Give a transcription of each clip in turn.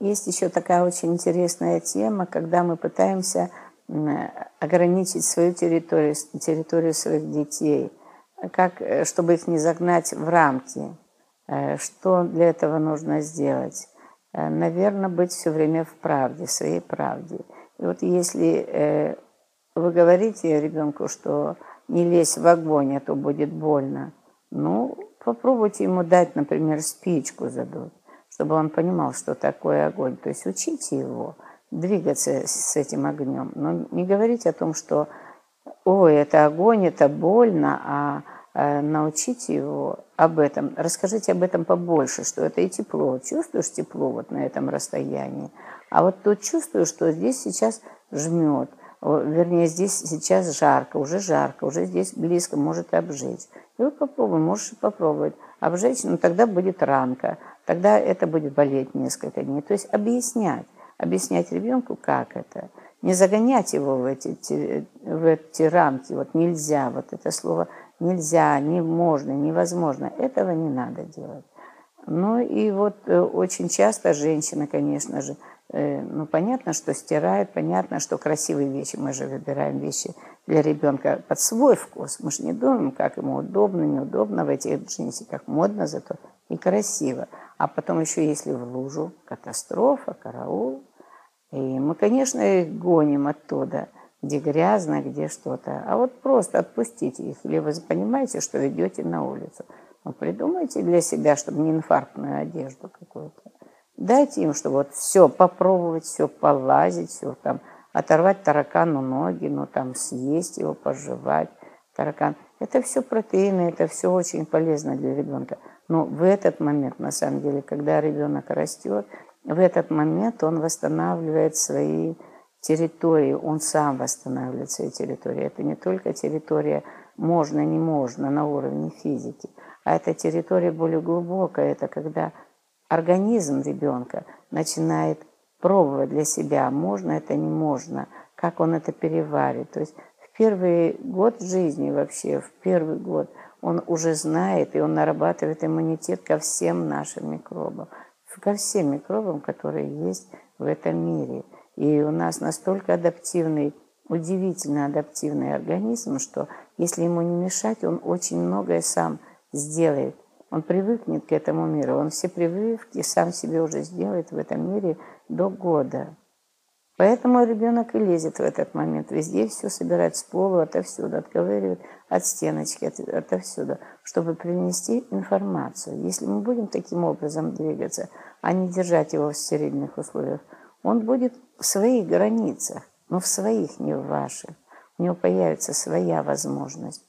есть еще такая очень интересная тема, когда мы пытаемся ограничить свою территорию, территорию своих детей, как, э, чтобы их не загнать в рамки. Э, что для этого нужно сделать? Э, Наверное, быть все время в правде, в своей правде. И вот если вы говорите ребенку, что не лезь в огонь, а то будет больно, ну, попробуйте ему дать, например, спичку задуть, чтобы он понимал, что такое огонь. То есть учите его двигаться с этим огнем. Но не говорите о том, что ой, это огонь, это больно, а Э, научите его об этом, расскажите об этом побольше, что это и тепло, чувствуешь тепло вот на этом расстоянии, а вот тут чувствую, что здесь сейчас жмет, вернее, здесь сейчас жарко, уже жарко, уже здесь близко, может обжечь. И вот попробуй, можешь попробовать обжечь, но тогда будет ранка, тогда это будет болеть несколько дней. То есть объяснять, объяснять ребенку, как это. Не загонять его в эти, в эти рамки, вот нельзя, вот это слово нельзя, не можно, невозможно. Этого не надо делать. Ну и вот э, очень часто женщина, конечно же, э, ну понятно, что стирает, понятно, что красивые вещи, мы же выбираем вещи для ребенка под свой вкус. Мы же не думаем, как ему удобно, неудобно в этих джинсиках, модно зато и красиво. А потом еще если в лужу, катастрофа, караул. И мы, конечно, их гоним оттуда – где грязно, где что-то. А вот просто отпустите их. Или вы понимаете, что идете на улицу. Ну, придумайте для себя, чтобы не инфарктную одежду какую-то. Дайте им, чтобы вот все попробовать, все полазить, все там, оторвать таракану ноги, ну там съесть его, пожевать. Таракан. Это все протеины, это все очень полезно для ребенка. Но в этот момент, на самом деле, когда ребенок растет, в этот момент он восстанавливает свои территории, он сам восстанавливает свои территории. Это не только территория можно, не можно на уровне физики, а это территория более глубокая. Это когда организм ребенка начинает пробовать для себя, можно это, не можно, как он это переварит. То есть первый год жизни вообще, в первый год он уже знает, и он нарабатывает иммунитет ко всем нашим микробам, ко всем микробам, которые есть в этом мире – и у нас настолько адаптивный, удивительно адаптивный организм, что если ему не мешать, он очень многое сам сделает. Он привыкнет к этому миру, он все прививки сам себе уже сделает в этом мире до года. Поэтому ребенок и лезет в этот момент. Везде все собирает с пола, отовсюду, отковыривает от стеночки, от, отовсюду, чтобы принести информацию. Если мы будем таким образом двигаться, а не держать его в стерильных условиях, он будет в своих границах, но в своих, не в ваших. У него появится своя возможность.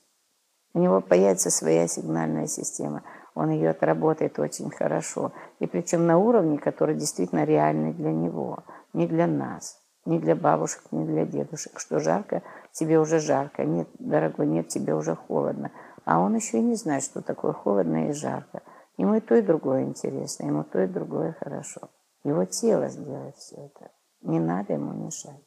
У него появится своя сигнальная система. Он ее отработает очень хорошо. И причем на уровне, который действительно реальный для него, не для нас, не для бабушек, не для дедушек. Что жарко, тебе уже жарко. Нет, дорогой, нет, тебе уже холодно. А он еще и не знает, что такое холодно и жарко. Ему и то, и другое интересно, ему то, и другое хорошо. Его тело сделает все это. Не надо ему мешать.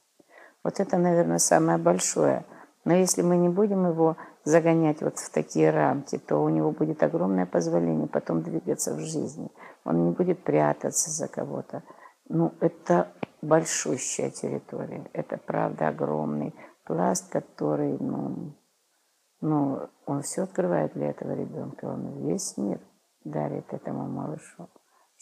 Вот это, наверное, самое большое. Но если мы не будем его загонять вот в такие рамки, то у него будет огромное позволение потом двигаться в жизни. Он не будет прятаться за кого-то. Ну, это большущая территория. Это, правда, огромный пласт, который, ну, ну, он все открывает для этого ребенка. Он весь мир дарит этому малышу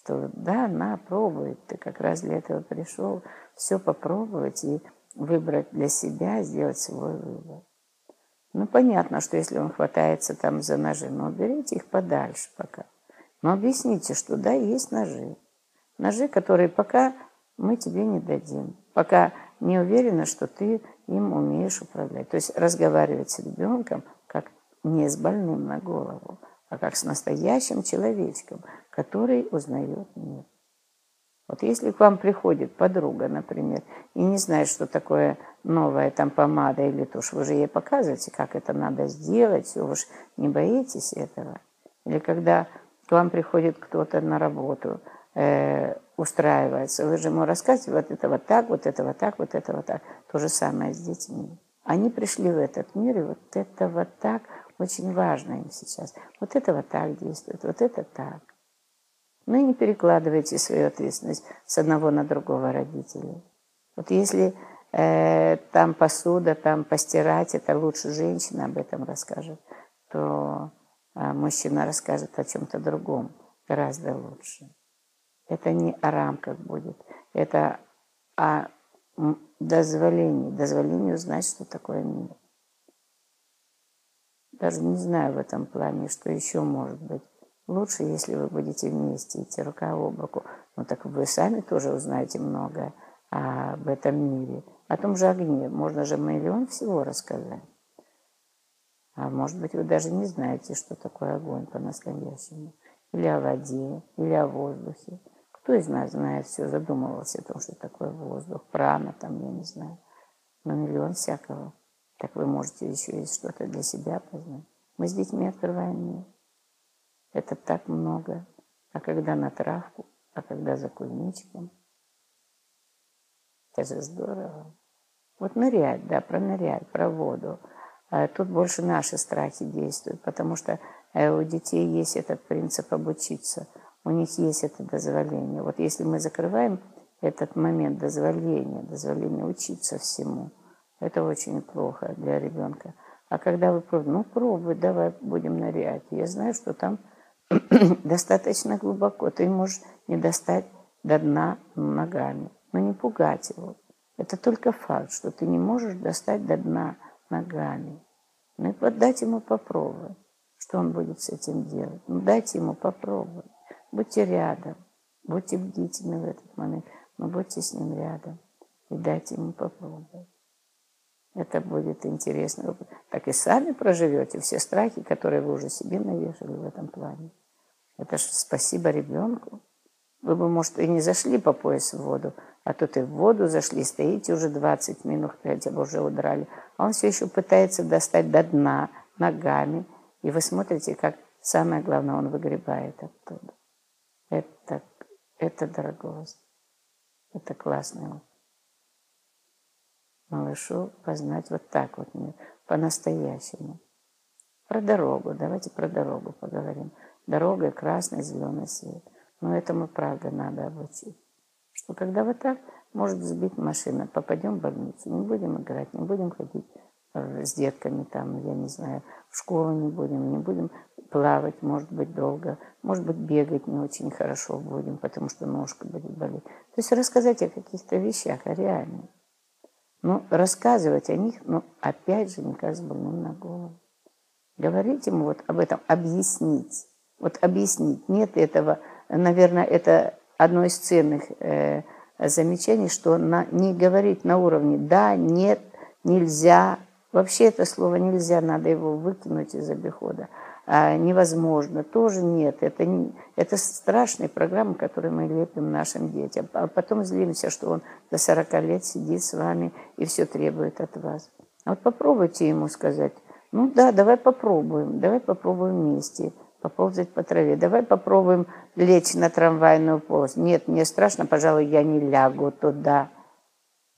что да, на, пробуй, ты как раз для этого пришел, все попробовать и выбрать для себя, сделать свой выбор. Ну, понятно, что если он хватается там за ножи, но уберите их подальше пока. Но объясните, что да, есть ножи. Ножи, которые пока мы тебе не дадим. Пока не уверена, что ты им умеешь управлять. То есть разговаривать с ребенком как не с больным на голову, а как с настоящим человечком, который узнает мир. Вот если к вам приходит подруга, например, и не знает, что такое новая там помада или тушь, вы же ей показываете, как это надо сделать, вы же не боитесь этого. Или когда к вам приходит кто-то на работу, э, устраивается, вы же ему рассказываете, вот это вот так, вот это вот так, вот это вот так. То же самое с детьми. Они пришли в этот мир, и вот это вот так очень важно им сейчас. Вот это вот так действует, вот это так. Ну и не перекладывайте свою ответственность с одного на другого родителя. Вот если э, там посуда, там постирать, это лучше женщина об этом расскажет, то э, мужчина расскажет о чем-то другом гораздо лучше. Это не о рамках будет, это о дозволении, дозволении узнать, что такое мир. Даже не знаю в этом плане, что еще может быть. Лучше, если вы будете вместе идти рука об руку. Ну так вы сами тоже узнаете многое об этом мире. О том же огне можно же миллион всего рассказать. А может быть, вы даже не знаете, что такое огонь по-настоящему. Или о воде, или о воздухе. Кто из нас знает все, задумывался о том, что такое воздух, прана, там, я не знаю. Но миллион всякого. Так вы можете еще и что-то для себя познать. Мы с детьми открываем мир. Это так много. А когда на травку, а когда за кузнечиком. Это же здорово. Вот нырять, да, про нырять, про воду. А тут больше наши страхи действуют, потому что э, у детей есть этот принцип обучиться. У них есть это дозволение. Вот если мы закрываем этот момент дозволения, дозволения учиться всему – это очень плохо для ребенка. А когда вы пробуете, ну пробуй, давай будем нырять. Я знаю, что там достаточно глубоко. Ты можешь не достать до дна ногами. Но не пугать его. Это только факт, что ты не можешь достать до дна ногами. Ну и вот дать ему попробовать, что он будет с этим делать. Ну дайте ему попробовать. Будьте рядом, будьте бдительны в этот момент, но будьте с ним рядом и дайте ему попробовать. Это будет интересно. Так и сами проживете все страхи, которые вы уже себе навешали в этом плане. Это же спасибо ребенку. Вы бы, может, и не зашли по пояс в воду, а тут и в воду зашли, стоите уже 20 минут, хотя бы уже удрали. А он все еще пытается достать до дна ногами. И вы смотрите, как самое главное, он выгребает оттуда. Это, это дорого. Это классный малышу познать вот так вот, по-настоящему. Про дорогу, давайте про дорогу поговорим. Дорога красный, зеленый свет. Но этому, правда, надо обучить. Что когда вот так, может сбить машина, попадем в больницу, не будем играть, не будем ходить с детками там, я не знаю, в школу не будем, не будем плавать, может быть, долго, может быть, бегать не очень хорошо будем, потому что ножка будет болеть. То есть рассказать о каких-то вещах, о реальных. Ну, рассказывать о них, но опять же, не кажется больным на голову. Говорить ему вот об этом, объяснить. Вот объяснить. Нет этого, наверное, это одно из ценных э, замечаний, что на, не говорить на уровне «да», «нет», «нельзя». Вообще это слово «нельзя», надо его выкинуть из обихода а, невозможно, тоже нет. Это, не, это страшные программы, которые мы лепим нашим детям. А потом злимся, что он до 40 лет сидит с вами и все требует от вас. А вот попробуйте ему сказать, ну да, давай попробуем, давай попробуем вместе поползать по траве. Давай попробуем лечь на трамвайную полость. Нет, мне страшно, пожалуй, я не лягу туда.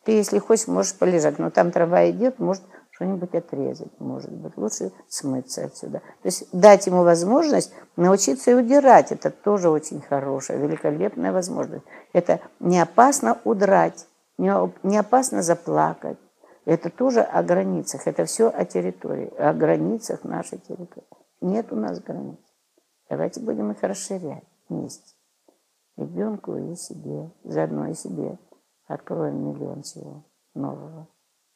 Ты, если хочешь, можешь полежать, но там трамвай идет, может что-нибудь отрезать, может быть. Лучше смыться отсюда. То есть дать ему возможность научиться и удирать. Это тоже очень хорошая, великолепная возможность. Это не опасно удрать, не опасно заплакать. Это тоже о границах. Это все о территории, о границах нашей территории. Нет у нас границ. Давайте будем их расширять вместе. Ребенку и себе, заодно и себе. Откроем миллион всего нового.